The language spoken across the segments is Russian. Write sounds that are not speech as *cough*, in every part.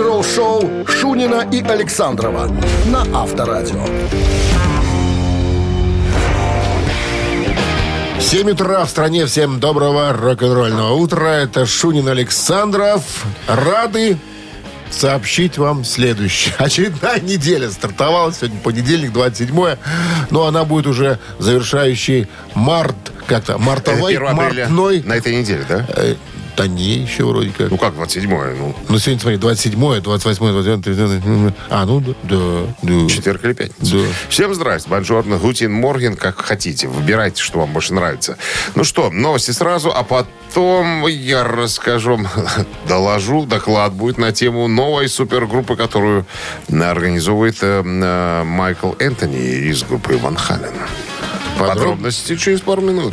рок-н-ролл-шоу Шунина и Александрова на Авторадио. 7 утра в стране. Всем доброго рок-н-ролльного утра. Это Шунин Александров. Рады сообщить вам следующее. *laughs* Очередная неделя стартовала. Сегодня понедельник, 27 Но она будет уже завершающий март. Как-то мартовой, 1 апреля мартной. на этой неделе, да? Да не, еще вроде как. Ну как 27-е? Ну, Ну, сегодня, смотри, 27 28 29 30 А, ну, да, да. да. четверг или пятница. Да. Всем здрасте. Бонжорно, гутин, морген, как хотите. Выбирайте, что вам больше нравится. Ну что, новости сразу, а потом я расскажу, *laughs* доложу, доклад будет на тему новой супергруппы, которую организовывает э, э, Майкл Энтони из группы Ван Хален. Подробности через пару минут.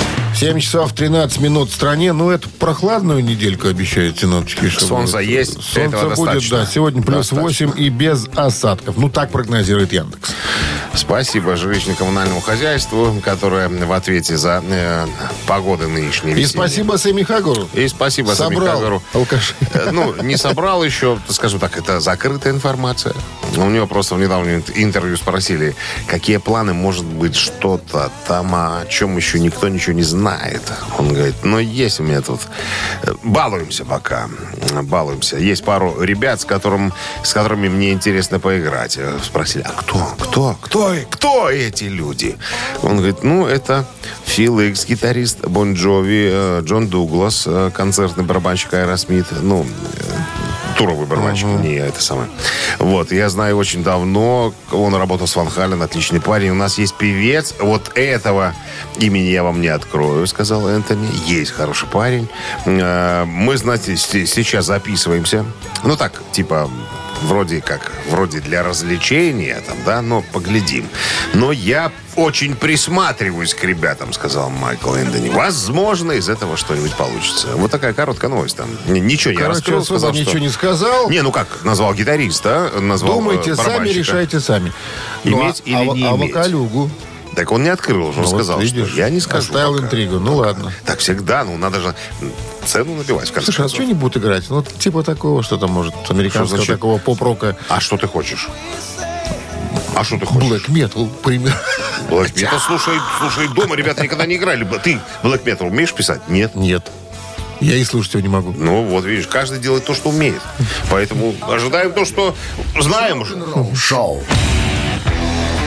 7 часов 13 минут в стране. Ну, это прохладную недельку обещают синоптики. что Солнце будет. есть, Солнце этого будет, достаточно. да. Сегодня плюс Достаточно. 8 и без осадков. Ну, так прогнозирует Яндекс. Спасибо жилищно-коммунальному хозяйству, которое в ответе за э, погоды нынешней И спасибо Сами Хагуру. И спасибо Собрал Хагуру. алкашей. Э, Ну, не собрал еще, скажу так, это закрытая информация. У него просто в недавнем ин- интервью спросили, какие планы, может быть, что-то там, о чем еще никто ничего не знает. Он говорит, ну, есть у меня тут... э, Балуемся пока, балуемся. Есть пару ребят, с, которым, с которыми мне интересно поиграть. Э, Спросили, а кто, кто, кто, кто эти люди? Он говорит, ну, это Фил Икс, гитарист Бон Джови, э, Джон Дуглас, концертный барабанщик Аэросмит, ну, туровый барабанщик, не это самое. Вот, я знаю очень давно, он работал с Ван Хален, отличный парень. У нас есть певец, вот этого имени я вам не открою, сказал Энтони. Есть хороший парень. Э, Мы, знаете, сейчас записываемся. Ну так, типа, вроде как, вроде для развлечения, там, да, но поглядим. Но я очень присматриваюсь к ребятам, сказал Майкл Энтони. Возможно, из этого что-нибудь получится. Вот такая короткая новость там. Ничего не Короче, раскрыл, сказал, ничего что... не сказал. Не, ну как, назвал гитариста, назвал Думайте э, сами, барабанщика. решайте сами. Ну, Иметь а, или а, не а иметь? вокалюгу? Так он не открыл, он Ну, вот сказал, видишь, что я не скажу. Оставил пока. интригу. Ну, ладно. Так всегда, ну надо же цену набивать, в конце Слушай, а концов. что не будут играть? Ну, типа такого, что там может, американского такого поп-рока. А что ты хочешь? А что ты хочешь? Black Metal, пример. Black Metal, слушай, слушай, дома ребята никогда не играли. Ты Black Metal умеешь писать? Нет. Нет. Я и слушать его не могу. Ну, вот видишь, каждый делает то, что умеет. Поэтому ожидаем то, что знаем уже. Шоу.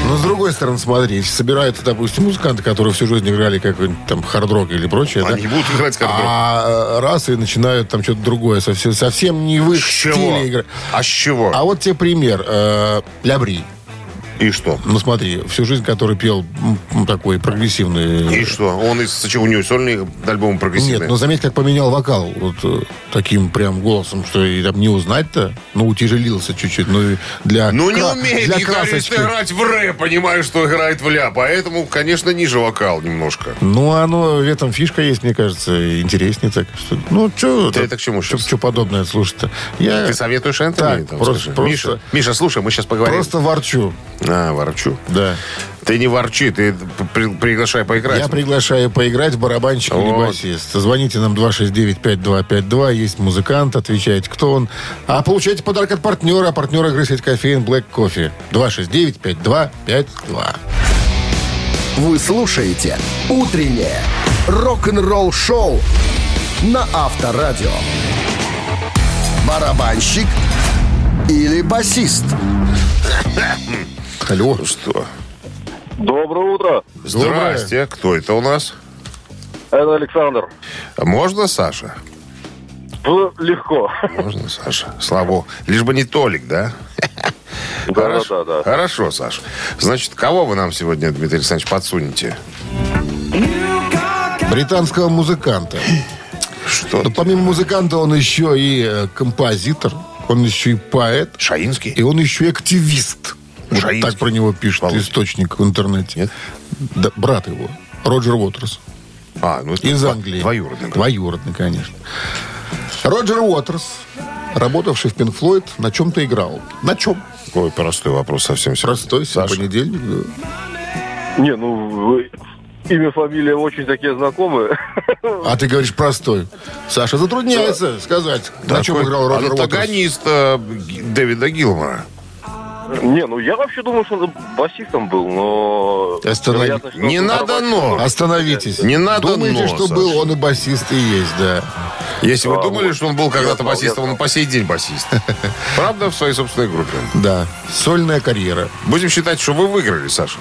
Но с другой стороны, смотри, если собираются, допустим, музыканты, которые всю жизнь играли какой-нибудь там хард-рок или прочее, Они да, будут играть как а э, раз и начинают там что-то другое, совсем, совсем не в их С чего? стиле играть. А с чего? А вот тебе пример. Э, Лябри. И что? Ну смотри, всю жизнь, который пел такой прогрессивный... И что? Он из у него сольный альбом прогрессивный. Нет, но заметь, как поменял вокал. Вот э, таким прям голосом, что и там не узнать-то. Ну, утяжелился чуть-чуть. Ну, для Ну, не умеет для гитарист играть в рэп, понимаешь, что играет в ля. Поэтому, конечно, ниже вокал немножко. Ну, оно, в этом фишка есть, мне кажется, интереснее так. Что, ну, что... Ты это к чему Что сейчас? подобное слушать-то? Я Ты советуешь Энтони? Так, там, просто- скажи? просто- Миша, Миша, слушай, мы сейчас поговорим. просто ворчу. А, ворчу. Да. Ты не ворчи, ты при- приглашай поиграть. Я приглашаю поиграть или Вот. басист. Звоните нам 269-5252. Есть музыкант, отвечайте, кто он. А получайте подарок от партнера. Партнер игры сеть кофеин Black Coffee. 269-5252. Вы слушаете «Утреннее рок-н-ролл-шоу» на Авторадио. Барабанщик или басист? Алло. Ну что? Доброе утро. Здрасте. Кто это у нас? Это Александр. Можно, Саша? Легко. Можно, Саша. Слава Лишь бы не Толик, да? Да, Хорошо, да, да. Хорошо, Саша. Значит, кого вы нам сегодня, Дмитрий Александрович, подсунете? Британского музыканта. Что? Но помимо музыканта он еще и э, композитор, он еще и поэт, Шаинский? и он еще и активист. Вот так про него пишет Володя. источник в интернете. Нет? Да, брат его, Роджер Уотерс. А, ну это Из дво- Англии. Двоюродный. брат. Двоюродный, конечно. Роджер Уотерс, работавший в Пинк Флойд, на чем-то играл. На чем? Ой, простой вопрос совсем. Простой, Саша. понедельник. Не, ну, вы- имя, фамилия очень такие знакомые. А ты говоришь простой. Саша затрудняется сказать, на чем Такой играл Роджер Уотерс. Антагонист э, Дэвида Гилмора. Не, ну я вообще думал, что он басистом был, но... Останови- вероятно, Не надо но. Остановитесь. Не надо Думаете, но, что Саша. был он и басист и есть, да. Если вы А, думали, вот. что он был когда-то знал, басистом, он по сей день басист. Правда, в своей собственной группе. Да, сольная карьера. Будем считать, что вы выиграли, Саша.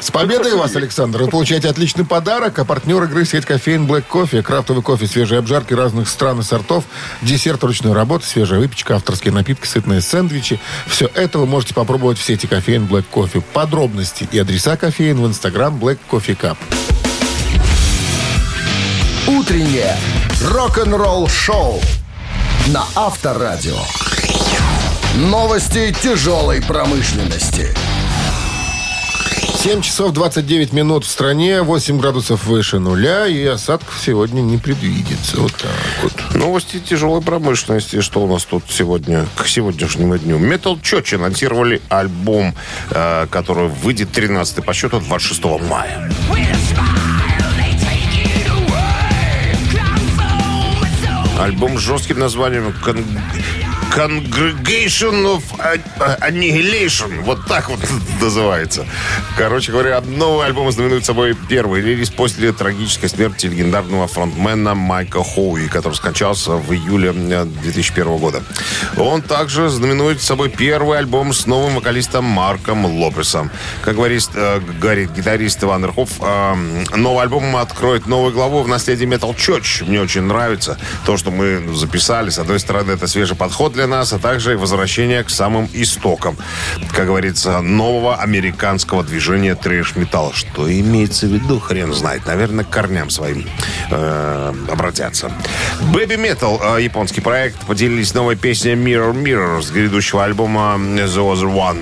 С победой вас, Александр! Вы получаете отличный подарок, а партнер игры сеть кофеин Black Coffee. Крафтовый кофе, свежие обжарки разных стран и сортов, десерт ручной работы, свежая выпечка, авторские напитки, сытные сэндвичи. Все это вы можете попробовать в сети кофеин Black Coffee. Подробности и адреса кофеин в инстаграм Black Coffee Cup. Утреннее рок-н-ролл-шоу на Авторадио. Новости тяжелой промышленности. 7 часов 29 минут в стране, 8 градусов выше нуля, и осадков сегодня не предвидится. Вот так вот. Новости тяжелой промышленности. Что у нас тут сегодня, к сегодняшнему дню? Metal Church анонсировали альбом, э, который выйдет 13 по счету 26 мая. Альбом с жестким названием Congregation of Annihilation. Вот так вот *laughs* называется. Короче говоря, новый альбом знаменует собой первый релиз после трагической смерти легендарного фронтмена Майка Хоуи, который скончался в июле э, 2001 года. Он также знаменует собой первый альбом с новым вокалистом Марком Лопесом. Как говорит, э, говорит гитарист Иван Рыхов, э, новый альбом откроет новую главу в наследии Metal Church. Мне очень нравится то, что мы записали. С одной стороны, это свежий подход для нас, а также возвращение к самым истокам, как говорится, нового американского движения трэш-металла. Что имеется в виду, хрен знает. Наверное, к корням своим э, обратятся. Baby Metal, э, японский проект, поделились новой песней Mirror Mirror с грядущего альбома The Other One.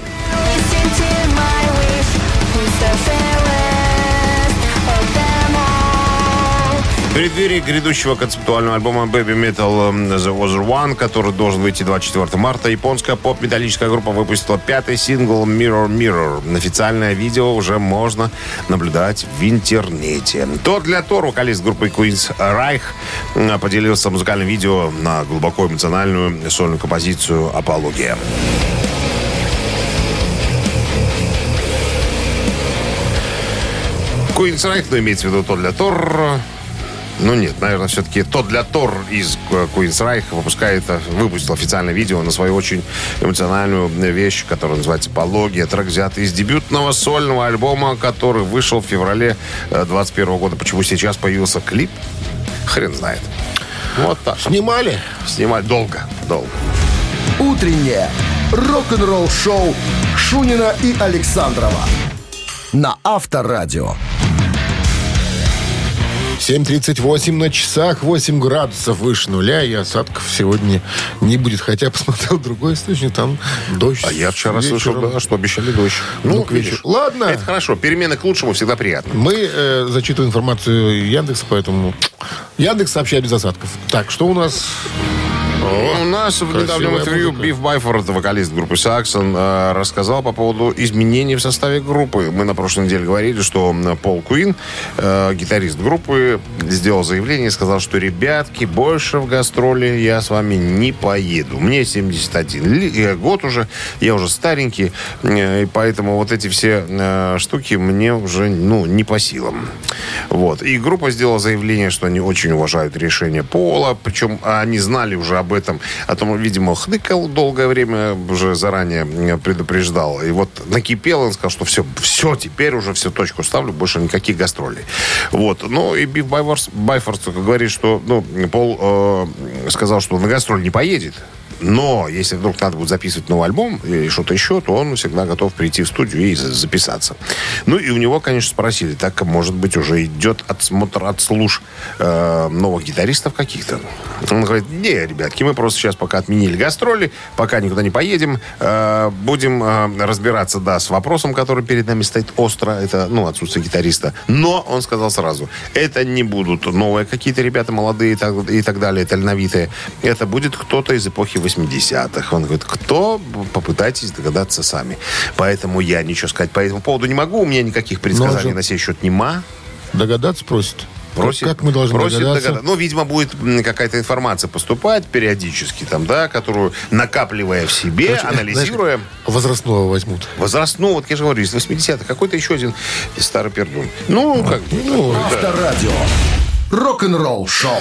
Преддверии грядущего концептуального альбома Baby Metal эм, The Other One, который должен выйти 24 марта, японская поп-металлическая группа выпустила пятый сингл Mirror Mirror. Официальное видео уже можно наблюдать в интернете. Тот для Тор, вокалист группы Queen's Reich, м, поделился музыкальным видео на глубоко эмоциональную сольную композицию «Апология». Queen's Reich, но имеется в виду тот для Тор. Ну нет, наверное, все-таки тот для Тор из э, Reich выпускает, э, выпустил официальное видео на свою очень эмоциональную вещь, которая называется «Пология». Трек взят из дебютного сольного альбома, который вышел в феврале 21 года. Почему сейчас появился клип? Хрен знает. Вот так. Снимали? Снимать долго, долго. Утреннее рок-н-ролл-шоу Шунина и Александрова на Авторадио. 7.38 на часах, 8 градусов выше нуля, и осадков сегодня не будет. Хотя посмотрел другой источник, там дождь. А я вчера вечером. слышал, да, что обещали дождь. Ну, к вечеру. Ладно. Это хорошо. Перемены к лучшему всегда приятно. Мы э, зачитываем информацию Яндекса, поэтому Яндекс сообщает без осадков. Так, что у нас? У нас в недавнем интервью музыка. Биф Байфорд, вокалист группы Саксон, э, рассказал по поводу изменений в составе группы. Мы на прошлой неделе говорили, что Пол Куин, э, гитарист группы, сделал заявление и сказал, что ребятки, больше в гастроли я с вами не поеду. Мне 71 ли- э, год уже, я уже старенький, и поэтому вот эти все штуки мне уже ну, не по силам. Вот. И группа сделала заявление, что они очень уважают решение Пола, причем они знали уже об этом, о том, видимо, хныкал долгое время, уже заранее предупреждал. И вот накипел, он сказал, что все, все, теперь уже все точку ставлю, больше никаких гастролей. Вот. Ну, и Биф Байфорс говорит, что, ну, Пол э, сказал, что на гастроль не поедет, но если вдруг надо будет записывать новый альбом или что-то еще, то он всегда готов прийти в студию и за- записаться. Ну и у него, конечно, спросили, так, может быть, уже идет отсмотр, отслуж э, новых гитаристов каких-то. Он говорит, не, ребятки, мы просто сейчас пока отменили гастроли, пока никуда не поедем. Э, будем э, разбираться, да, с вопросом, который перед нами стоит остро. Это, ну, отсутствие гитариста. Но он сказал сразу, это не будут новые какие-то ребята молодые и так, и так далее, тальновитые. Это будет кто-то из эпохи 80-х. Он говорит, кто? Попытайтесь догадаться сами. Поэтому я ничего сказать по этому поводу не могу. У меня никаких предсказаний же- на сей счет нема. Догадаться просит? Просит, как мы должны просит догадаться? догадаться. Ну, видимо, будет какая-то информация поступать периодически, там, да, которую, накапливая в себе, Короче, анализируя, знаешь, возрастного возьмут. возраст, ну, вот я же говорю, из 80-х, какой-то еще один старый пердун. Ну, как бы, Ну, Авторадио. Рок-н-ролл шоу.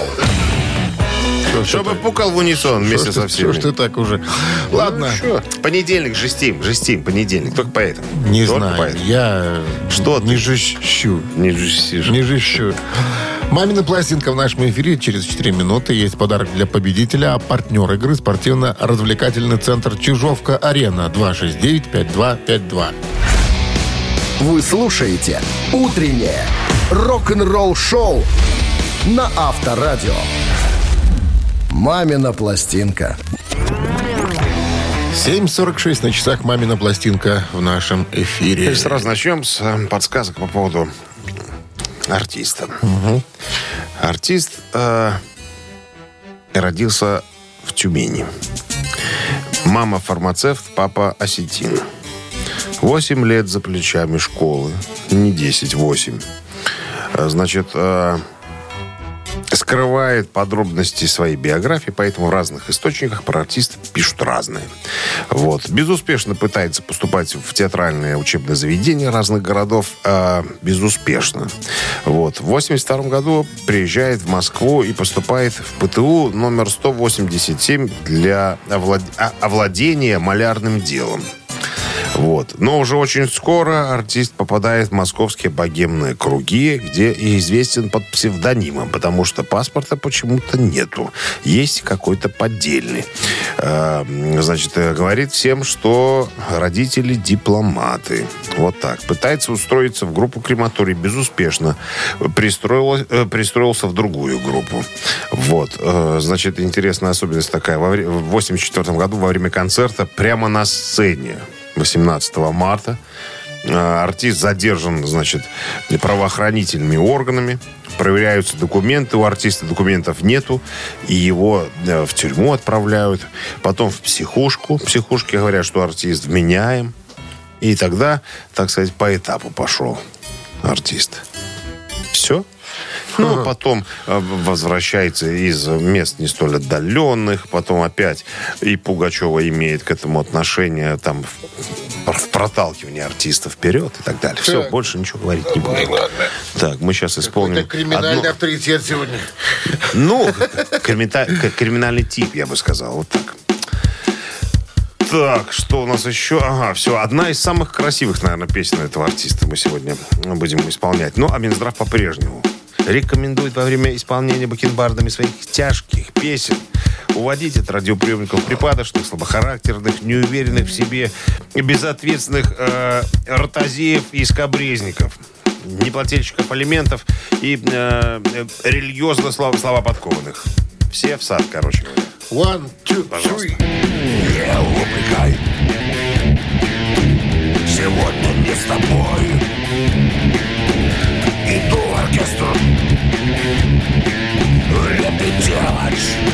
Чтобы пукал в унисон вместе со всеми. Что ж ты так уже? Ладно, Ну, что? Понедельник, жестим, жестим, понедельник. Только поэтому. не Только знаю. поэтому. Я Что не ты? жещу. Не жестишь. Не жещу. Мамина пластинка в нашем эфире через 4 минуты. Есть подарок для победителя. А партнер игры спортивно-развлекательный центр Чижовка-Арена. 269-5252. Вы слушаете «Утреннее рок-н-ролл-шоу» на Авторадио. «Мамина пластинка». 7.46 на часах «Мамина пластинка» в нашем эфире. И сразу начнем с э, подсказок по поводу артиста. Артист э, родился в Тюмени. Мама фармацевт, папа осетин. Восемь лет за плечами школы. Не 10, 8. Э, Значит, э, скрывает подробности своей биографии, поэтому в разных источниках про артиста пишут разные. Вот. Безуспешно пытается поступать в театральные учебные заведения разных городов. э, безуспешно. Вот. В 82 году приезжает в Москву и поступает в ПТУ номер 187 для овлад- а- овладения малярным делом. Вот. Но уже очень скоро артист попадает в московские богемные круги, где и известен под псевдонимом, потому что паспорта почему-то нету. Есть какой-то поддельный. Э, Значит, э, говорит всем, что родители дипломаты. Вот так. Пытается устроиться в группу крематорий безуспешно. Пристроило- э, пристроился в другую группу. Вот. Значит, интересная особенность такая. В 84 году во время концерта прямо на сцене 18 марта. Э, Артист задержан, значит, правоохранительными органами. Проверяются документы. У артиста документов нету. И его э, в тюрьму отправляют. Потом в психушку. Психушке говорят, что артист вменяем. И тогда, так сказать, по этапу пошел артист. Ну, потом э, возвращается из мест не столь отдаленных, потом опять и Пугачева имеет к этому отношение, там, в, проталкивании артиста вперед и так далее. Все, больше ничего говорить не будем. Так, мы сейчас исполним... Это криминальный одну- авторитет сегодня. ну, кримита- криминальный тип, я бы сказал. Вот так. Так, что у нас еще? Ага, все. Одна из самых красивых, наверное, песен этого артиста мы сегодня будем исполнять. Ну, а Минздрав по-прежнему рекомендует во время исполнения бакенбардами своих тяжких песен уводить от радиоприемников припадочных, слабохарактерных, неуверенных в себе, безответственных э, ротозеев и скобрезников неплательщиков алиментов и э, э, религиозно слова, слова подкованных. Все в сад, короче говоря. One, two, Пожалуйста. three. Не упрекай Сегодня не с тобой Иду в оркестр. Репетировать Меня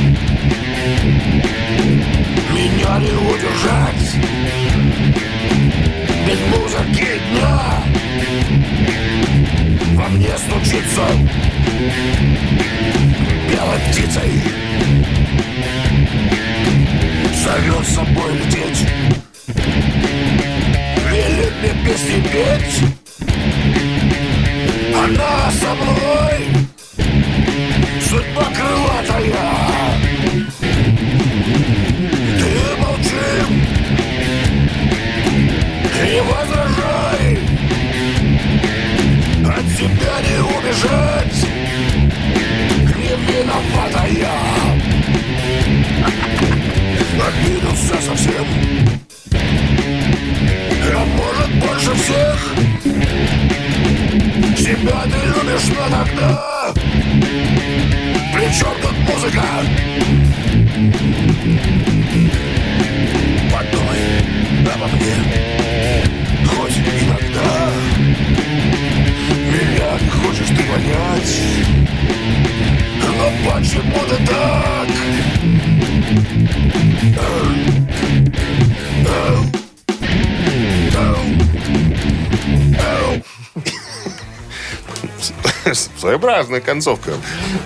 Своеобразная концовка.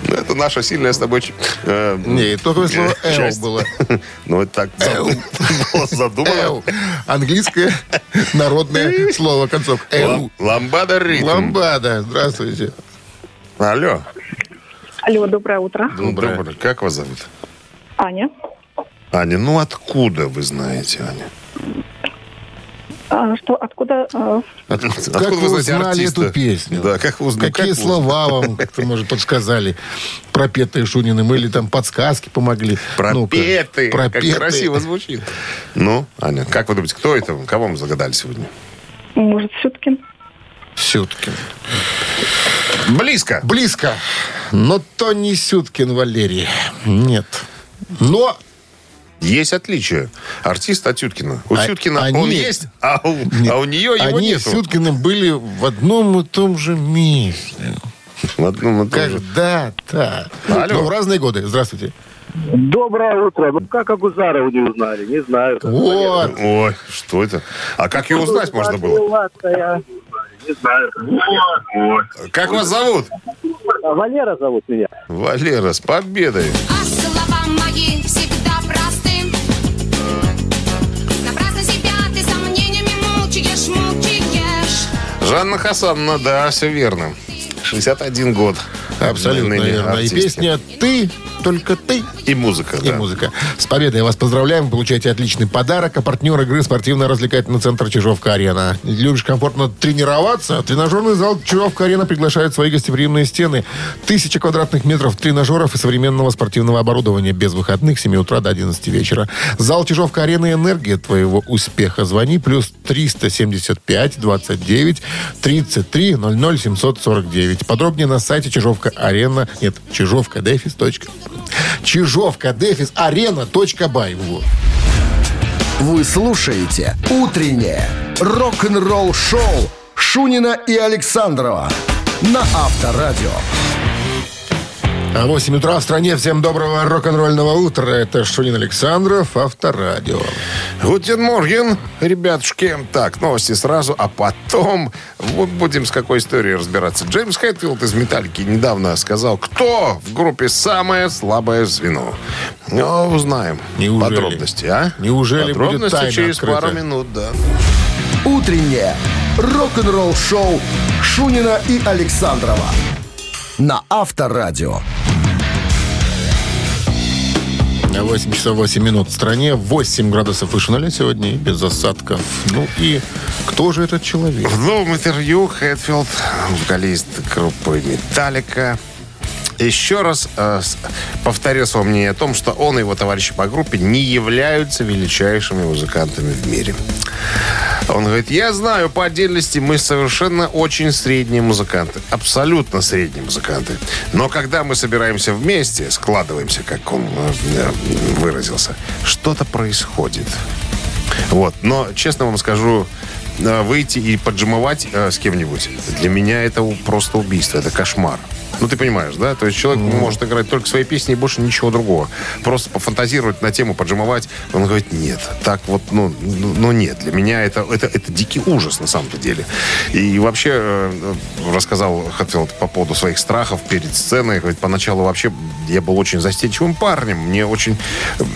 Ну, Это наша сильная с тобой... э, Не, только слово «эл» было. *laughs* Ну, это так *laughs* было задумано. Английское народное *laughs* слово концовка. «Эл». Лам- Ламбада ритм. Ламбада. Здравствуйте. Алло. Алло, доброе утро. Доброе. Доброе. Как вас зовут? Аня. Аня, ну откуда вы знаете, Аня? А, что, откуда? а, От- Откуда как вы знаете узнали артиста? эту песню? Да, как вы узнали? Какие как вы слова вам, как-то, может, подсказали, пропетые Шуниным, или там подсказки помогли? Ну-ка. Пропеты. Как Пропетые. красиво звучит. Ну, Аня, как вы думаете, кто это? Кого мы загадали сегодня? может, Сюткин? Сюткин. Близко. Близко. Но то не Сюткин Валерий. Нет. Но Есть отличие. Артист от Сюткина. У А- Сюткина они- он есть, а у, а у нее его они нету. с Сюткиным были в одном и том же месте. В одном и том же. Когда-то. Алло. Но в разные годы. Здравствуйте. Доброе утро. Ну как Агузарова не узнали? Не знаю. Вот. Ой, что это? А как ее узнать можно было? Не знаю. Как вас зовут? Валера зовут меня. Валера, с победой. А слова мои Жанна Хасановна, да, все верно. 61 год. Абсолютно верно. И песня «Ты», только «ты» И музыка, и да. музыка. С победой вас поздравляем. Вы получаете отличный подарок. А партнер игры спортивно-развлекательный центр «Чижовка-арена». Любишь комфортно тренироваться? Тренажерный зал «Чижовка-арена» приглашает свои гостеприимные стены. Тысяча квадратных метров тренажеров и современного спортивного оборудования без выходных с 7 утра до 11 вечера. Зал «Чижовка-арена» «Энергия твоего успеха». Звони плюс 375 29 33 00 749. Подробнее на сайте Чижовка-арена. Нет, Чижовка Дефис. точка. Чижовка Дефис Арена. точка бай. Вот. Вы слушаете «Утреннее рок-н-ролл-шоу» Шунина и Александрова на Авторадио. А 8 утра в стране. Всем доброго рок-н-ролльного утра. Это Шунин Александров, Авторадио. Guten Morgen, ребятушки. Так, новости сразу, а потом вот будем с какой историей разбираться. Джеймс Хэтфилд из «Металлики» недавно сказал, кто в группе самое слабое звено. Ну, узнаем Неужели? подробности, а? Неужели будет подробности тайна через открыта? пару минут, да. «Утреннее рок-н-ролл-шоу» Шунина и Александрова на Авторадио. 8 часов 8 минут в стране. 8 градусов выше нуля сегодня без осадков. Ну и кто же этот человек? В новом интервью Хэтфилд, вокалист группы «Металлика», еще раз э, повторил свое мнение о том, что он и его товарищи по группе не являются величайшими музыкантами в мире. Он говорит, я знаю, по отдельности мы совершенно очень средние музыканты. Абсолютно средние музыканты. Но когда мы собираемся вместе, складываемся, как он э, выразился, что-то происходит. Вот. Но, честно вам скажу, э, выйти и поджимовать э, с кем-нибудь, для меня это просто убийство, это кошмар. Ну, ты понимаешь, да? То есть человек может играть только свои песни и больше ничего другого. Просто пофантазировать на тему, поджимовать. Он говорит, нет, так вот, ну, ну ну, нет. Для меня это, это, это дикий ужас на самом-то деле. И вообще э, рассказал Хатфилд по поводу своих страхов перед сценой. Говорит, поначалу вообще я был очень застенчивым парнем. Мне очень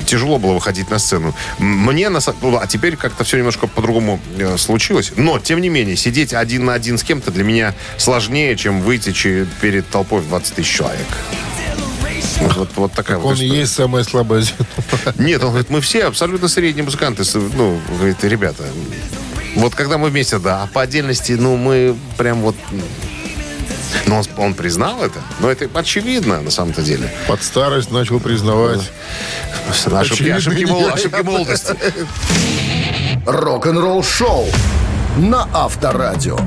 тяжело было выходить на сцену. Мне, на, ну, а теперь как-то все немножко по-другому э, случилось. Но, тем не менее, сидеть один на один с кем-то для меня сложнее, чем выйти перед толпой в 20 тысяч человек. Вот, вот, вот такая вот Он и история. есть самое слабое звено. Нет, он говорит, мы все абсолютно средние музыканты. Ну, говорит, ребята, вот когда мы вместе, да, а по отдельности, ну, мы прям вот... Но он, он признал это, но это очевидно на самом-то деле. Под старость начал признавать. Ошибки, ошибки, нет. мол- ошибки молодости. Рок-н-ролл-шоу на Авторадио.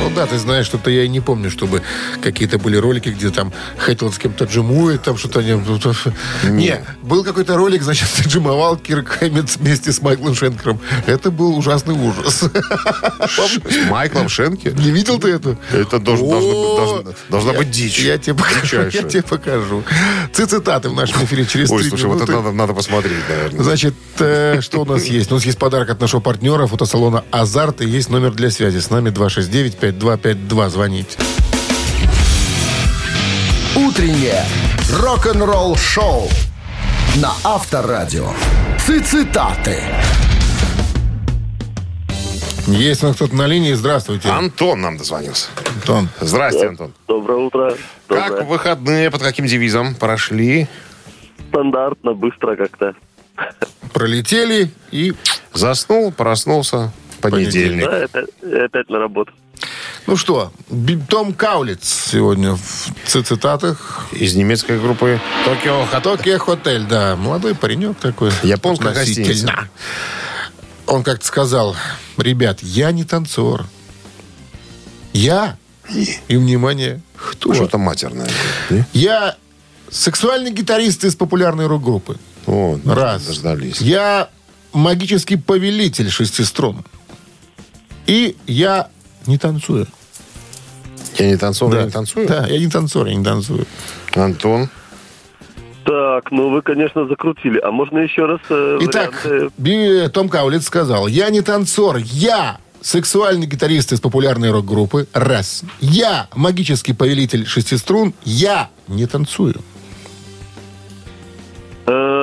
Ну да, ты знаешь, что-то я и не помню, чтобы какие-то были ролики, где там Хэтфилд с кем-то джимует, там что-то... они- Не, был какой-то ролик, значит, *laughs* джимовал Кирк Хэммитс вместе с Майклом Шенкером. Это был ужасный ужас. С Майклом Шенки? Не видел ты это? Это должна- быть дичь. Я тебе покажу. Я тебе покажу. Цитаты в нашем эфире через Ой, три слушай, вот минуты. это надо, посмотреть, наверное. Значит, э, что у нас есть? У нас есть подарок от нашего партнера фотосалона «Азарт» и есть номер для связи. С нами 269-5252. Звоните. Утреннее рок-н-ролл-шоу на Авторадио. Цитаты. Есть у нас кто-то на линии. Здравствуйте. Антон нам дозвонился. Антон. Здрасте, Антон. Доброе утро. Как Доброе. выходные, под каким девизом прошли? Стандартно, быстро как-то. Пролетели и... Заснул, проснулся в понедельник. Да, это, опять на работу. Ну что, Том Каулиц сегодня в ци- цитатах. Из немецкой группы Токио Хато. Токио Хотель, да. Молодой паренек такой. Японская гостиница. Он как-то сказал, ребят, я не танцор. Я, и, внимание, кто? Что-то матерное. Я сексуальный гитарист из популярной рок-группы. О, Раз. Дождались. Я магический повелитель шести струн. И я не танцую. Я не танцор, я Да. не танцую? Да, я не танцор, я не танцую. Антон. Так, ну вы, конечно, закрутили. А можно еще раз э, Итак, варианты? Том Каулиц сказал, я не танцор, я сексуальный гитарист из популярной рок-группы. Раз. Я магический повелитель шести струн. Я не танцую. Э,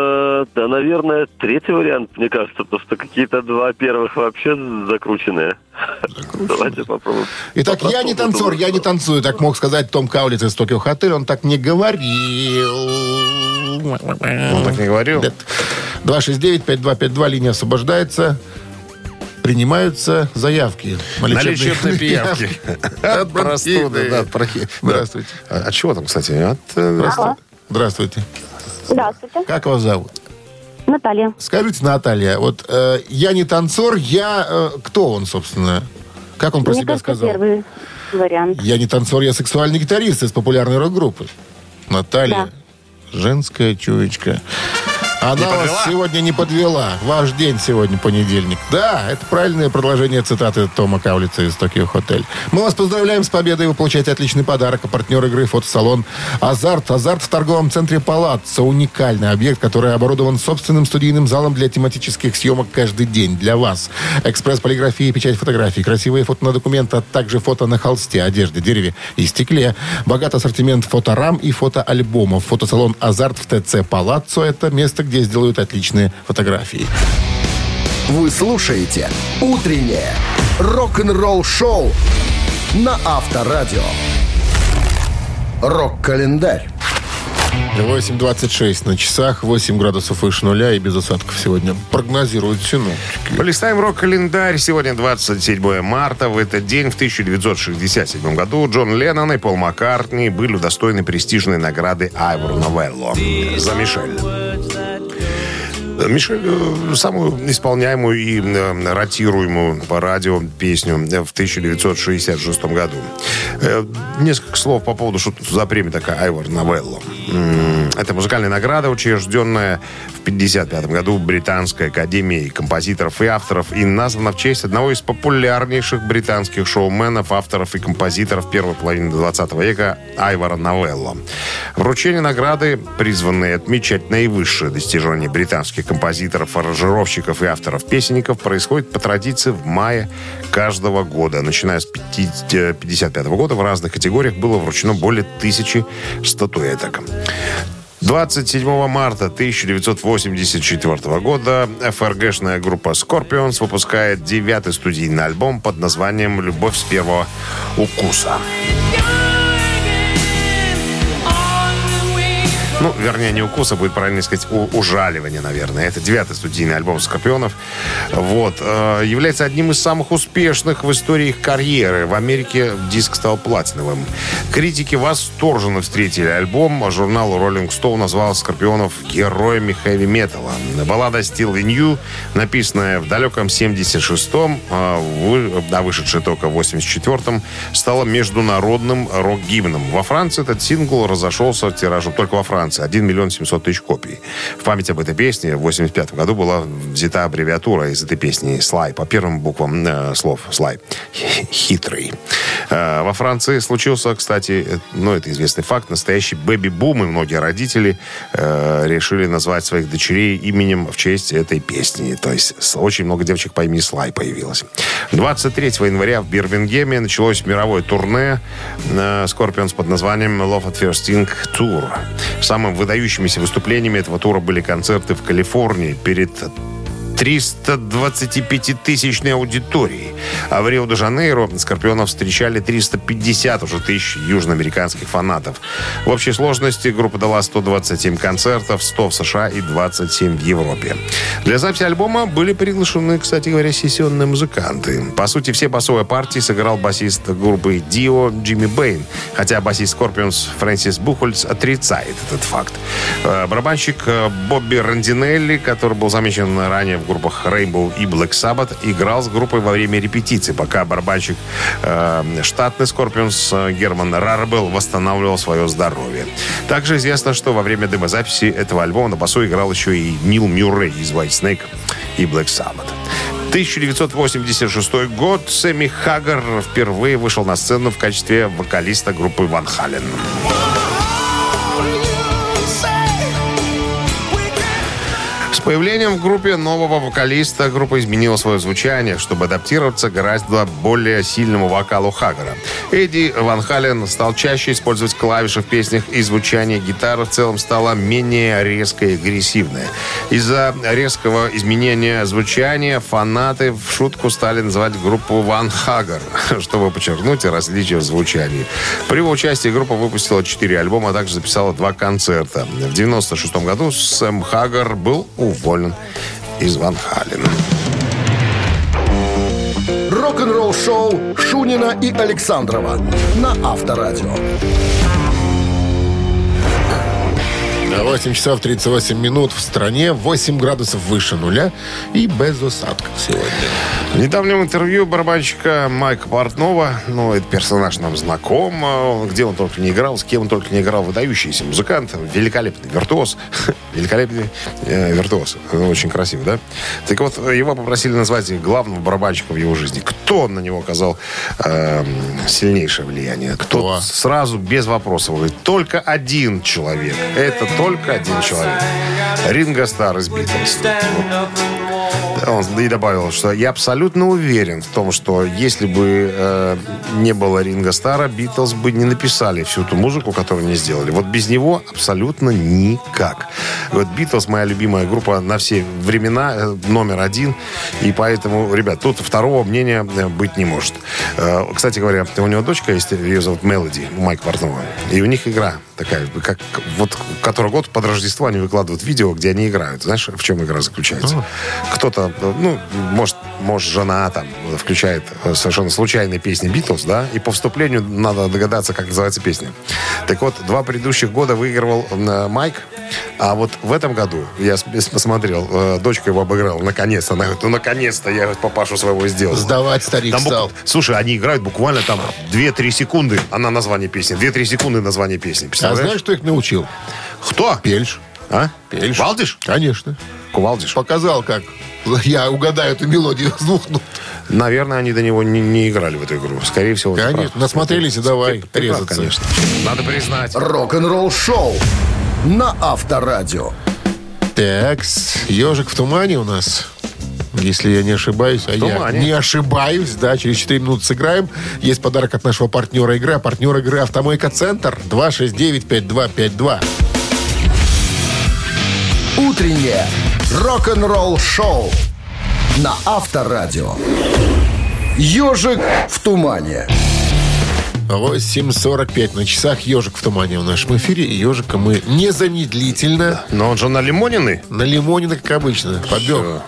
да, наверное, третий вариант, мне кажется, потому что какие-то два первых вообще закрученные. Давайте попробуем. Итак, я не танцор, я не танцую, так мог сказать Том Каулиц из Токио Хотель. Он так не говорил. Он так не говорил? 269-5252, линия освобождается. Принимаются заявки На лечебные *laughs* пиявки. От простуды, да, от прохи- Здравствуйте. А от чего там, кстати? От, э, Здравствуйте. Здравствуйте, Как вас зовут? Наталья. Скажите, Наталья, вот э, я не танцор, я... э, кто он, собственно? Как он про Мне себя кажется, сказал? первый вариант. Я не танцор, я сексуальный гитарист из популярной рок-группы. Наталья. Женская чуечка. Она вас сегодня не подвела. Ваш день сегодня понедельник. Да, это правильное продолжение цитаты Тома Каулица из Токио Хотель. Мы вас поздравляем с победой. Вы получаете отличный подарок. А партнер игры фотосалон «Азарт». «Азарт» в торговом центре «Палаццо». Уникальный объект, который оборудован собственным студийным залом для тематических съемок каждый день для вас. Экспресс-полиграфия, печать фотографий, красивые фото на документ, а также фото на холсте, одежде, дереве и стекле. Богат ассортимент фоторам и фотоальбомов. Фотосалон «Азарт» в ТЦ «Палаццо» — это место, где сделают отличные фотографии. Вы слушаете «Утреннее рок-н-ролл-шоу» на Авторадио. Рок-календарь. 8.26 на часах, 8 градусов выше нуля и без осадков сегодня. Прогнозируют синоптики. Полистаем рок-календарь. Сегодня 27 марта. В этот день, в 1967 году, Джон Леннон и Пол Маккартни были удостоены престижной награды Айвор Новелло за Мишель. Мишель, э, самую исполняемую и э, ротируемую по радио песню в 1966 году. Э, Несколько слов по поводу, что за премия такая Айвор Новелло. Это музыкальная награда, учрежденная в 1955 году Британской академией композиторов и авторов и названа в честь одного из популярнейших британских шоуменов, авторов и композиторов первой половины 20 века Айвора Новелло. Вручение награды, призванные отмечать наивысшие достижения британских композиторов, аранжировщиков и авторов-песенников, происходит по традиции в мае каждого года. Начиная с 1955 года в разных категориях было вручено более тысячи статуэток. 27 марта 1984 года ФРГшная группа Scorpions выпускает девятый студийный альбом под названием «Любовь с первого укуса». Ну, вернее, не укуса, будет правильно сказать, у- ужаливание, наверное. Это девятый студийный альбом Скорпионов. Вот. э, является одним из самых успешных в истории их карьеры. В Америке диск стал платиновым. Критики восторженно встретили альбом. Журнал Rolling Stone назвал Скорпионов героями хэви-металла. Баллада Still in You, написанная в далеком 76-м, а вы- а вышедшая только в 84-м, стала международным рок-гимном. Во Франции этот сингл разошелся тиражом только во Франции. 1 миллион 700 тысяч копий. В память об этой песне в 85 году была взята аббревиатура из этой песни «Слай» по первым буквам э, слов «Слай». *laughs* Хитрый. Э, Во Франции случился, кстати, э, ну, это известный факт, настоящий бэби-бум, и многие родители э, решили назвать своих дочерей именем в честь этой песни. То есть очень много девочек по имени Слай появилось. 23 января в Бирмингеме началось мировое турне э, Scorpions под названием Love at First Sting Tour. Самыми выдающимися выступлениями этого тура были концерты в Калифорнии перед 325-тысячной аудитории. А в Рио-де-Жанейро Скорпионов встречали 350 уже тысяч южноамериканских фанатов. В общей сложности группа дала 127 концертов, 100 в США и 27 в Европе. Для записи альбома были приглашены, кстати говоря, сессионные музыканты. По сути, все басовые партии сыграл басист группы Дио Джимми Бэйн, хотя басист Скорпионс Фрэнсис Бухольц отрицает этот факт. Э, Барабанщик э, Бобби Рандинелли, который был замечен ранее в группах Rainbow и Black Sabbath, играл с группой во время репетиции, пока барабанщик э, штатный Скорпионс э, Герман Раребел восстанавливал свое здоровье. Также известно, что во время демозаписи этого альбома на басу играл еще и Нил Мюррей из Whitesnake и Black Sabbath. 1986 год Сэмми Хаггар впервые вышел на сцену в качестве вокалиста группы Ван Хален. Появлением в группе нового вокалиста группа изменила свое звучание, чтобы адаптироваться гораздо более сильному вокалу Хаггара. Эдди Ван Хален стал чаще использовать клавиши в песнях, и звучание гитары в целом стало менее резкое и агрессивное. Из-за резкого изменения звучания фанаты в шутку стали называть группу Ван Хаггар, *laughs* чтобы подчеркнуть различия в звучании. При его участии группа выпустила четыре альбома, а также записала два концерта. В 96 году Сэм Хаггар был уволен из Ван Халена. Рок-н-ролл шоу Шунина и Александрова на Авторадио. 8 часов 38 минут в стране, 8 градусов выше нуля и без осадков сегодня. В недавнем интервью барабанщика Майка Портнова, ну, этот персонаж нам знаком, э, где он только не играл, с кем он только не играл, выдающийся музыкант, великолепный виртуоз, *laughs* великолепный э, виртуоз, очень красивый, да? Так вот, его попросили назвать главным барабанщиком в его жизни. Кто на него оказал э, сильнейшее влияние? Кто? Кто? Сразу, без вопросов, говорит, только один человек. Это только один человек. Ринго Стар из Битлз. Вот. Он и добавил, что я абсолютно уверен в том, что если бы э, не было Ринга Стара, Битлз бы не написали всю ту музыку, которую они сделали. Вот без него абсолютно никак. Вот Битлз моя любимая группа на все времена, э, номер один. И поэтому, ребят, тут второго мнения э, быть не может. Э, кстати говоря, у него дочка есть, ее зовут Мелоди, у Майка Портнова. И у них игра такая, как вот который год под Рождество они выкладывают видео, где они играют. Знаешь, в чем игра заключается? Кто-то, ну, может, может, жена там включает э, совершенно случайные песни Битлз, да, и по вступлению надо догадаться, как называется песня. Так вот, два предыдущих года выигрывал э, Майк, а вот в этом году, я посмотрел, э, дочка его обыграла, наконец-то. Она говорит, ну, наконец-то я папашу своего сделал. Сдавать старик Там стал. Слушай, они играют буквально там 2-3 секунды, она название песни. 2-3 секунды название песни. А знаешь, кто их научил? Кто? Пельш. А? Пельш. Валдиш? Конечно. Кувалдиш? Показал, как я угадаю эту мелодию с двух нот. Наверное, они до него не, не играли в эту игру. Скорее всего, Конечно. прав. Насмотрелись и давай Ты- ты прав, резаться. конечно. Надо признать. Рок-н-ролл шоу на Авторадио. Так, ежик в тумане у нас. Если я не ошибаюсь, а я не ошибаюсь, да, через 4 минуты сыграем. Есть подарок от нашего партнера игры. А партнер игры «Автомойка Центр» 269-5252. Утреннее рок-н-ролл шоу на Авторадио. Ежик в тумане. 8.45 на часах «Ежик в тумане» в нашем эфире. И ежика мы незамедлительно Но он же на лимонины. на лимоне, как обычно, побег.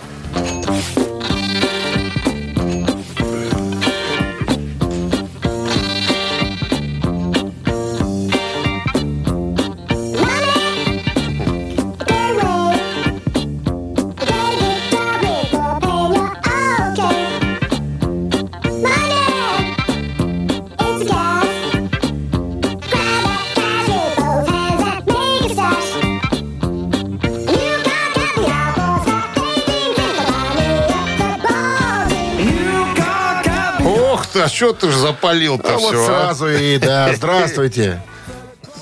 Что ты же запалил-то А вот все? сразу и да. *laughs* Здравствуйте.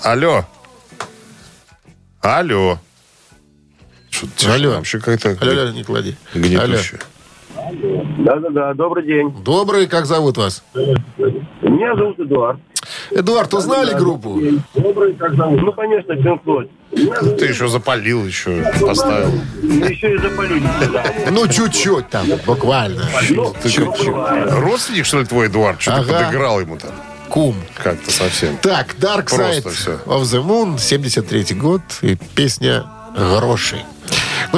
Алло. Алло. Что ты Алло. вообще как-то Алло, алло, не клади. Алло. гнетуще. Да-да-да, добрый день. Добрый, как зовут вас? Меня зовут Эдуард. Эдуард, узнали группу? Ну, конечно, Floyd. Ты еще запалил, еще поставил. Еще и запалили. Да. Ну, чуть-чуть там, буквально. Ты чуть-чуть. Родственник, что ли, твой, Эдуард? Что ты Ага. подыграл ему там? Кум. Как-то совсем. Так, Dark Side of the Moon, 73 год, и песня «Гроши».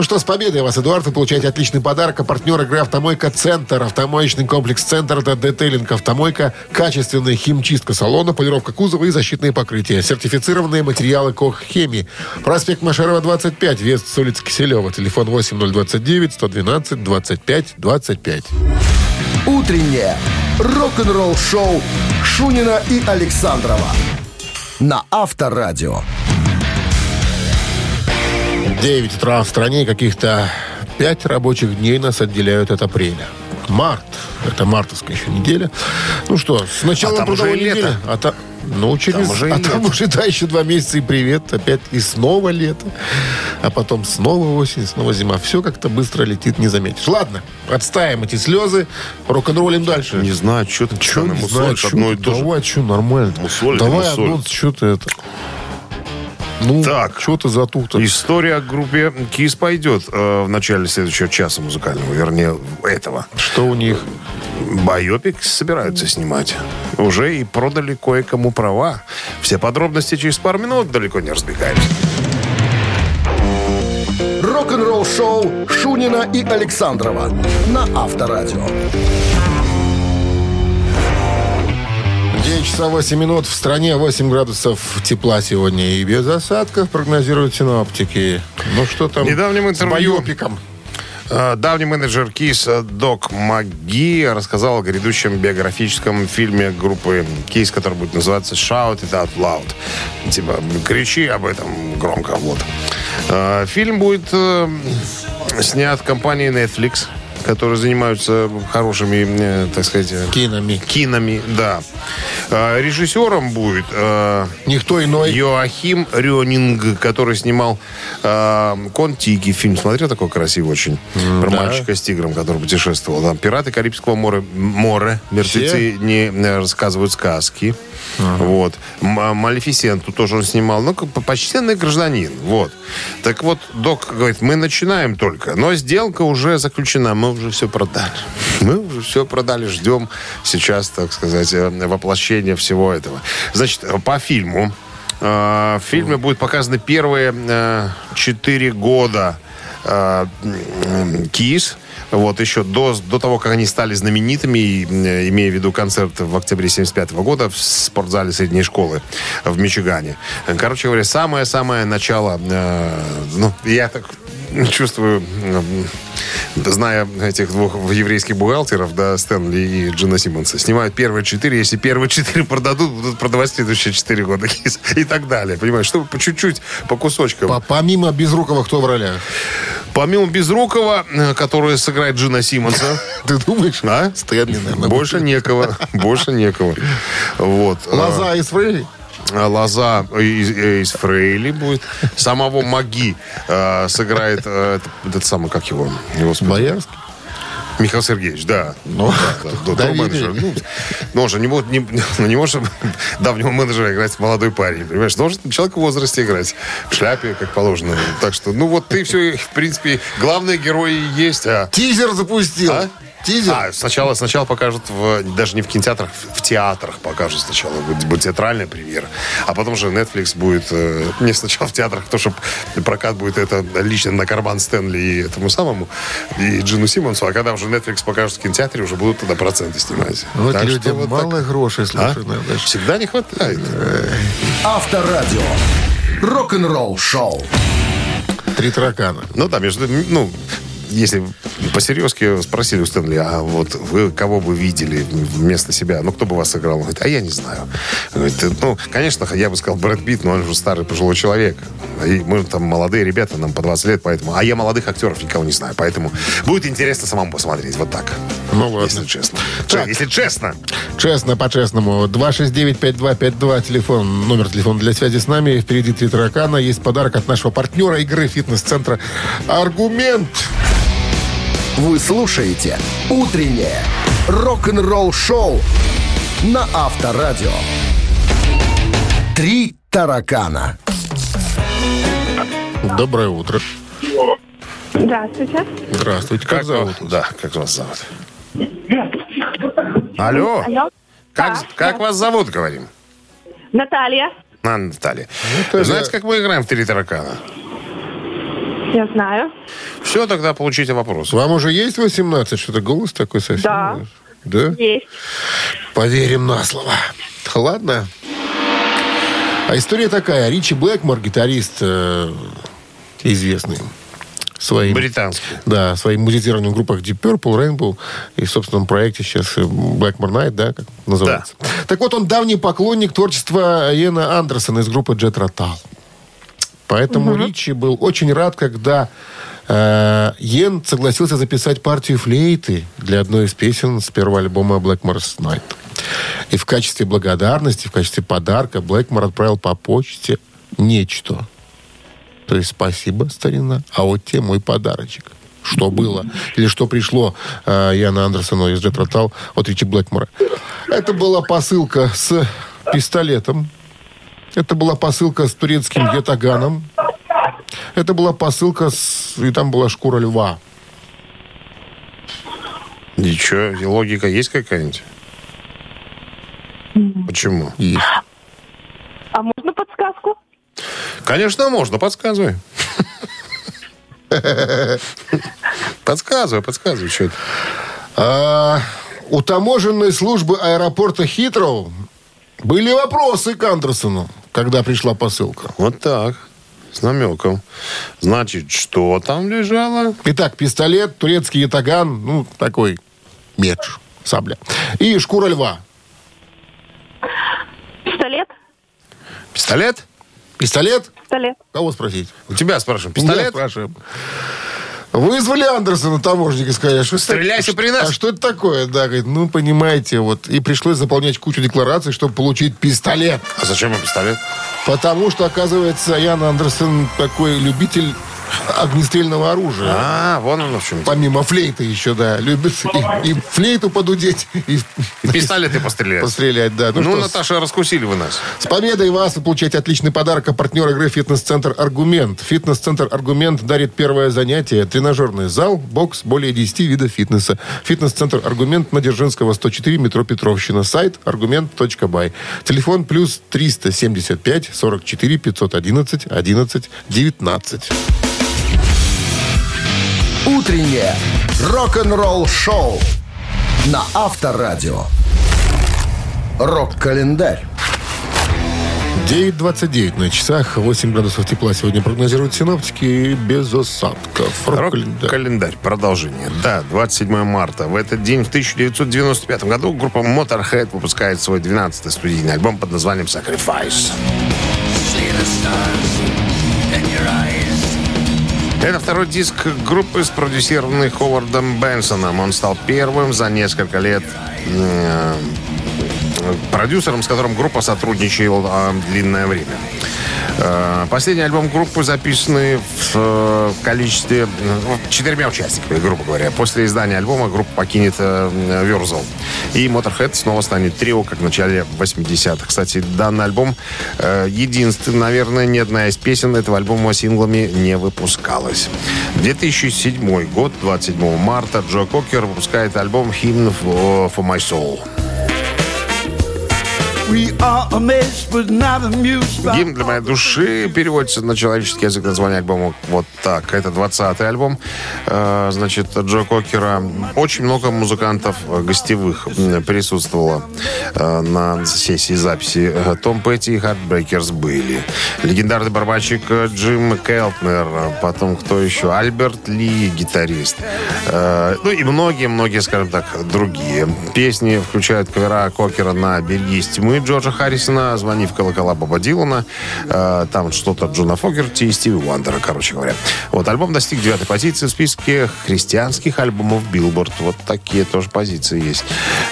Ну что, с победой вас, Эдуард, вы получаете отличный подарок. А партнер игры «Автомойка Центр». Автомоечный комплекс «Центр» — это детейлинг «Автомойка», качественная химчистка салона, полировка кузова и защитные покрытия. Сертифицированные материалы «Кох Хеми». Проспект Машарова, 25, вес с улицы Киселева. Телефон 8029 112 25 25. Утреннее рок-н-ролл-шоу Шунина и Александрова на Авторадио. 9 утра в стране, каких-то 5 рабочих дней нас отделяют от апреля. Март. Это мартовская еще неделя. Ну что, с начала А трудовой недели. лето. А та- ну, через... Там уже а там уже, да, еще два месяца и привет. Опять и снова лето. А потом снова осень, снова зима. Все как-то быстро летит, не заметишь. Ладно, отставим эти слезы. Рок-н-роллим дальше. Не знаю, что ты постоянно не знаю, чё одно и то же. Давай, что, нормально. Мусолит и Давай анонс, что ты это... Ну, Так. что ты затух-то? История о группе Кис пойдет э, в начале следующего часа музыкального, вернее, этого. Что у них? Байопик собираются снимать. Уже и продали кое-кому права. Все подробности через пару минут, далеко не разбегаемся. Рок-н-ролл-шоу Шунина и Александрова на Авторадио. 9 часов 8 минут. В стране 8 градусов тепла сегодня. И без осадков прогнозируют синоптики. Ну что там В недавнем с интервью- байопиком? Э, Давний менеджер Кис Док Маги рассказал о грядущем биографическом фильме группы Кис, который будет называться Shout It Out Loud. Типа, кричи об этом громко. Вот. Э, Фильм будет э, снят компанией Netflix, которые занимаются хорошими, э, так сказать, э, Кинами. кинами, да. Э, Режиссером будет э, Никто иной. Йоахим Рёнинг, который снимал Контики. Фильм смотрел такой красивый очень. Про да. мальчика с тигром, который путешествовал. Там «Пираты Карибского моря». Море. Мертвецы не э, рассказывают сказки. Вот. М- Малефисенту тоже он снимал. Ну, почтенный гражданин. Вот. Так вот, док говорит, мы начинаем только, но сделка уже заключена. Мы уже все продали. *laughs* Мы уже все продали. Ждем сейчас, так сказать, э, воплощения всего этого. Значит, по фильму э, в фильме будет показаны первые э, четыре года Кис. Вот еще до, до того, как они стали знаменитыми, имея в виду концерт в октябре 75 года в спортзале средней школы в Мичигане. Короче говоря, самое-самое начало, э, ну, я так чувствую, зная этих двух еврейских бухгалтеров, да, Стэнли и Джина Симмонса, снимают первые четыре, если первые четыре продадут, будут продавать следующие четыре года *laughs* и так далее, понимаешь, чтобы по чуть-чуть, по кусочкам. По- Помимо Безрукова, кто в ролях? Помимо Безрукова, э, который сыграет Джина Симмонса, *laughs* Ты думаешь? а? Стэнли, наверное. Больше некого. *laughs* Больше некого. Вот. Лоза из Фрейли? А, Лоза из, э, из Фрейли будет. Самого Маги э, сыграет э, этот, этот самый, как его? Господи. Боярский? Михаил Сергеевич, да. Ну, Да, да, доверие. топ-менеджер. Ну, ну, он же не может, не, ну, не может *laughs* давнего менеджера играть молодой парень, понимаешь? Должен человек в возрасте играть. В шляпе, как положено. Так что, ну вот ты все, в принципе, главные герои есть, а Тизер запустил. А? Тизер. А, сначала, сначала покажут, в, даже не в кинотеатрах, в театрах покажут сначала. Будет, будет театральная премьера. А потом же Netflix будет э, не сначала в театрах, то, что прокат будет это лично на карман Стэнли и этому самому, и Джину Симмонсу. А когда уже Netflix покажут в кинотеатре, уже будут туда проценты снимать. Вот Так людям вот мало так. грошей, А? слушай, иногда. Всегда не хватает. Авторадио. Рок-н-ролл шоу. Три таракана. Ну да, между, ну, если по-серьезки спросили у Стэнли, а вот вы кого бы видели вместо себя? Ну, кто бы вас сыграл? Он говорит, а я не знаю. Говорит, ну, конечно, я бы сказал Брэд Питт, но он уже старый пожилой человек. И мы там молодые ребята, нам по 20 лет, поэтому... А я молодых актеров никого не знаю, поэтому будет интересно самому посмотреть. Вот так. Ну, ладно. Если честно. Че, Если честно. Честно, по-честному. 269-5252, телефон, номер телефона для связи с нами. Впереди три таракана. Есть подарок от нашего партнера игры фитнес-центра «Аргумент». Вы слушаете «Утреннее рок-н-ролл-шоу» на Авторадио. «Три таракана». Доброе утро. Здравствуйте. Здравствуйте. Как, Как зовут? вас? Да, как вас зовут? Алло. Алло. Как, Да. как вас зовут, говорим? Наталья. А, Наталья. это Знаете, я- как мы играем в «Три таракана»? Я знаю. Все, тогда получите вопрос. Вам уже есть 18? Что-то голос такой совсем? Да. Да? Есть. Поверим на слово. Ладно. А история такая. Ричи Блэкмор, гитарист э, известный своим... Британский. Да, своим музицированием в группах Deep Purple, Rainbow и в собственном проекте сейчас э, Blackmore Night, да, как называется. Так вот, он давний поклонник творчества Иена Андерсона из группы Jet Rotal. Поэтому Ричи был очень рад, когда э, Йен согласился записать партию флейты для одной из песен с первого альбома Blackmore's Night. И в качестве благодарности, в качестве подарка Блэкмор отправил по почте нечто. То есть спасибо, старина, а вот тебе мой подарочек. Что было? Или что пришло э, Яна Андерсону из Jet Rotal от Ричи Блэкмора. Это была посылка с пистолетом. Это была посылка с турецким ятаганом. Это была посылка с... И там была шкура льва. Ничего, логика есть какая-нибудь? Почему? Есть. А можно подсказку? Конечно, можно, подсказывай. Подсказывай, подсказывай, что это. А, у таможенной службы аэропорта Хитроу были вопросы к Андерсону, когда пришла посылка. Вот так, с намеком. Значит, что там лежало? Итак, пистолет, турецкий ятаган, ну, такой меч, сабля. И шкура льва. Пистолет? Пистолет? Пистолет? Пистолет. Кого спросить? У тебя спрашиваем. Пистолет? спрашиваем. Вызвали Андерсона, таможника, сказали, а что это так- при нас. А что это такое? Да, говорит, ну, понимаете, вот. И пришлось заполнять кучу деклараций, чтобы получить пистолет. А зачем им пистолет? Потому что, оказывается, Ян Андерсон такой любитель огнестрельного оружия. А, вон оно в чем. Помимо флейты еще, да. Любит и, и флейту подудеть, и, И пистолеты пострелять. пострелять, да. Ну, что, Наташа, раскусили вы нас. с победой вас вы получаете отличный подарок от партнера игры «Фитнес-центр Аргумент». «Фитнес-центр Аргумент» дарит первое занятие. Тренажерный зал, бокс, более 10 видов фитнеса. «Фитнес-центр Аргумент» на Дзержинского, 104, метро Петровщина. Сайт аргумент.бай. Телефон плюс 375 44 511 11 19. Утреннее рок-н-ролл-шоу на Авторадио. Рок-календарь. 9.29 на часах, 8 градусов тепла сегодня прогнозируют синоптики без осадков. Рок-календарь. Рок-календарь. Продолжение. Да, 27 марта. В этот день, в 1995 году, группа Motorhead выпускает свой 12-й студийный альбом под названием «Sacrifice». Это второй диск группы, спродюсированный Ховардом Бенсоном. Он стал первым за несколько лет э, продюсером, с которым группа сотрудничала э, длинное время. Э, Последний альбом группы записанный в э, количестве э, четырьмя участниками, грубо говоря. После издания альбома группа покинет Верзал. И Motorhead снова станет трио, как в начале 80-х. Кстати, данный альбом единственный, наверное, ни одна из песен этого альбома синглами не выпускалась. 2007 год, 27 марта, Джо Кокер выпускает альбом «Hymn for My Soul». Гимн для моей души переводится на человеческий язык название альбома вот так. Это 20-й альбом, э, значит, Джо Кокера. Очень много музыкантов гостевых присутствовало э, на сессии записи. Э, Том Петти и Хартбрейкерс были. Легендарный барабанщик э, Джим Келтнер. Потом кто еще? Альберт Ли, гитарист. Ну и многие-многие, скажем так, другие. Песни включают кавера Кокера на «Берегись тьмы» Джорджа Харрисона, «Звони в колокола» Боба Дилана, э, там что-то Джона Фогерти и Стиви Уандера, короче говоря. Вот, альбом достиг девятой позиции в списке христианских альбомов Билборд. Вот такие тоже позиции есть.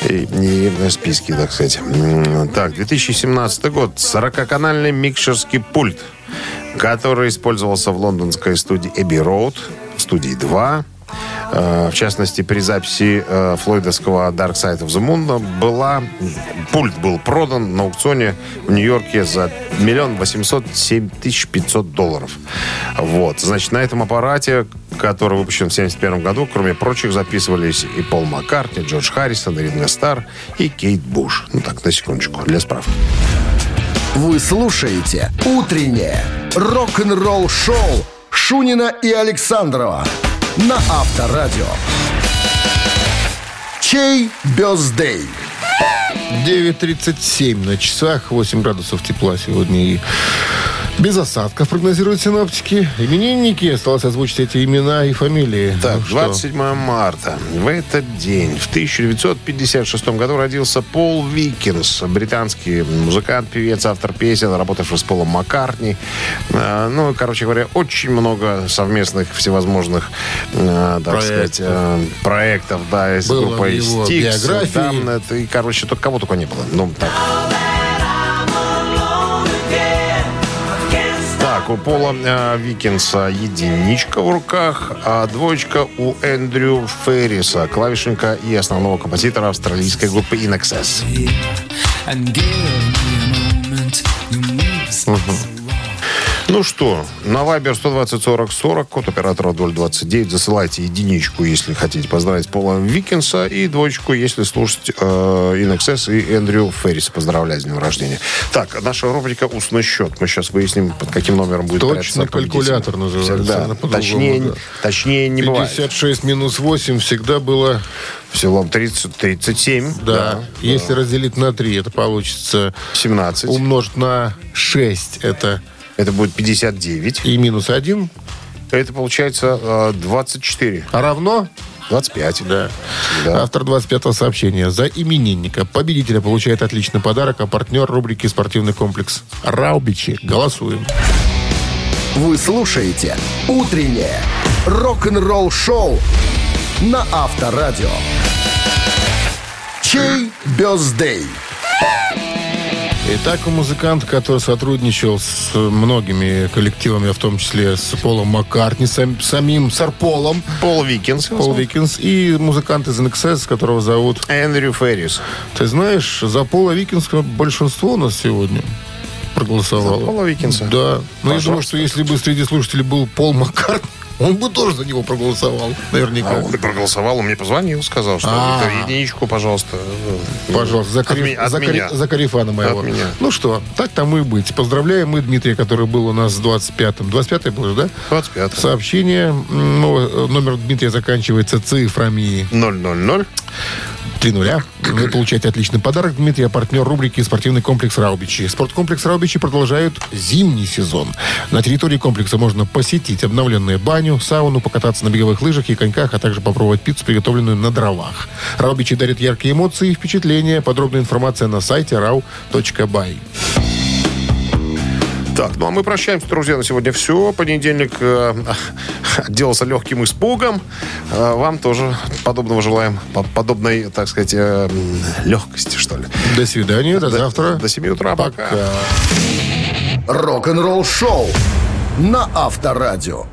И, и списки, так сказать. Так, 2017 год. 40-канальный микшерский пульт, который использовался в лондонской студии Abbey Road, студии 2, Э, в частности, при записи э, флойдовского Dark Side of the Moon была, пульт был продан на аукционе в Нью-Йорке за миллион восемьсот семь тысяч пятьсот долларов. Вот. Значит, на этом аппарате, который выпущен в 71 году, кроме прочих, записывались и Пол Маккартни, Джордж Харрисон, Ринго Стар и Кейт Буш. Ну так, на секундочку, для справки. Вы слушаете «Утреннее рок-н-ролл-шоу» Шунина и Александрова на Авторадио. Чей бездей? 9.37 на часах, 8 градусов тепла сегодня и без осадков прогнозируют синоптики. Именинники, осталось озвучить эти имена и фамилии. Так, Ну что? 27 марта. В этот день, в 1956 году, родился Пол Викинс, британский музыкант, певец, автор песен, работавший с Полом Маккартни. Э, Ну, короче говоря, очень много совместных всевозможных, э, так Проектов. сказать, э, проектов, да, с Было группой биографии. Там, это, и, короче, тут кого только не было. Ну, так. У Пола э, Викинса единичка в руках, а двоечка у Эндрю Ферриса, клавишника и основного композитора австралийской группы In Excess. Ну что, на Viber 120 40 40, код оператора 029, засылайте единичку, если хотите поздравить Пола Викинса, и двоечку, если слушать э, In Excess и Эндрю Ферриса. Поздравляю с днем рождения. Так, наша рубрика «Устный счет». Мы сейчас выясним, под каким номером будет Точно калькулятор называется. По-другому, Точнее, да. точнее не бывает. 56 минус 8 всегда было... Всего 30, 37. Да. Если разделить на 3, это получится 17. умножить на 6, это Это будет 59. и минус 1, Это получается э, 24. а равно 25. Да. Да. Автор 25-го сообщения. За именинника победителя получает отличный подарок, а партнер рубрики «Спортивный комплекс» Раубичи. Голосуем. Вы слушаете «Утреннее рок-н-ролл-шоу» на Авторадио. Чей бездей? Итак, у музыканта, который сотрудничал с многими коллективами, в том числе с Полом Маккартни, сам- самим Сарполом, Пол Викинс. Пол Викинс, и музыкант из NXS, которого зовут... Эндрю Феррис. Ты знаешь, за Пола Викинска большинство у нас сегодня проголосовало. За Пола Викинса? Да. Но я Пожалуйста. думаю, что если бы среди слушателей был Пол Маккартни, он бы тоже за него проголосовал, наверняка. А он и проголосовал, он мне позвонил, сказал, что А. это единичку, пожалуйста. Пожалуйста, за, От Кари- меня- от за, меня. за Карифана моего. От меня. Ну что, так тому и быть. Поздравляем мы Дмитрия, который был у нас с 25-м. 25-й был да? 25 Сообщение. м, ну, номер Дмитрия заканчивается цифрами 000. 3 нуля. Вы получаете отличный подарок, Дмитрий, а партнер рубрики «Спортивный комплекс Раубичи». Спорткомплекс Раубичи продолжают зимний сезон. На территории комплекса можно посетить обновленную баню, сауну, покататься на беговых лыжах и коньках, а также попробовать пиццу, приготовленную на дровах. Раубичи дарит яркие эмоции и впечатления. Подробная информация на сайте rau.by. Так, ну а мы прощаемся, друзья, на сегодня все. Понедельник э, отделался легким испугом. Э, вам тоже подобного желаем. По- Подобной, так сказать, э, легкости, что ли. До свидания, до, завтра. До 7 утра. Пока. Рок-н-ролл-шоу на Авторадио.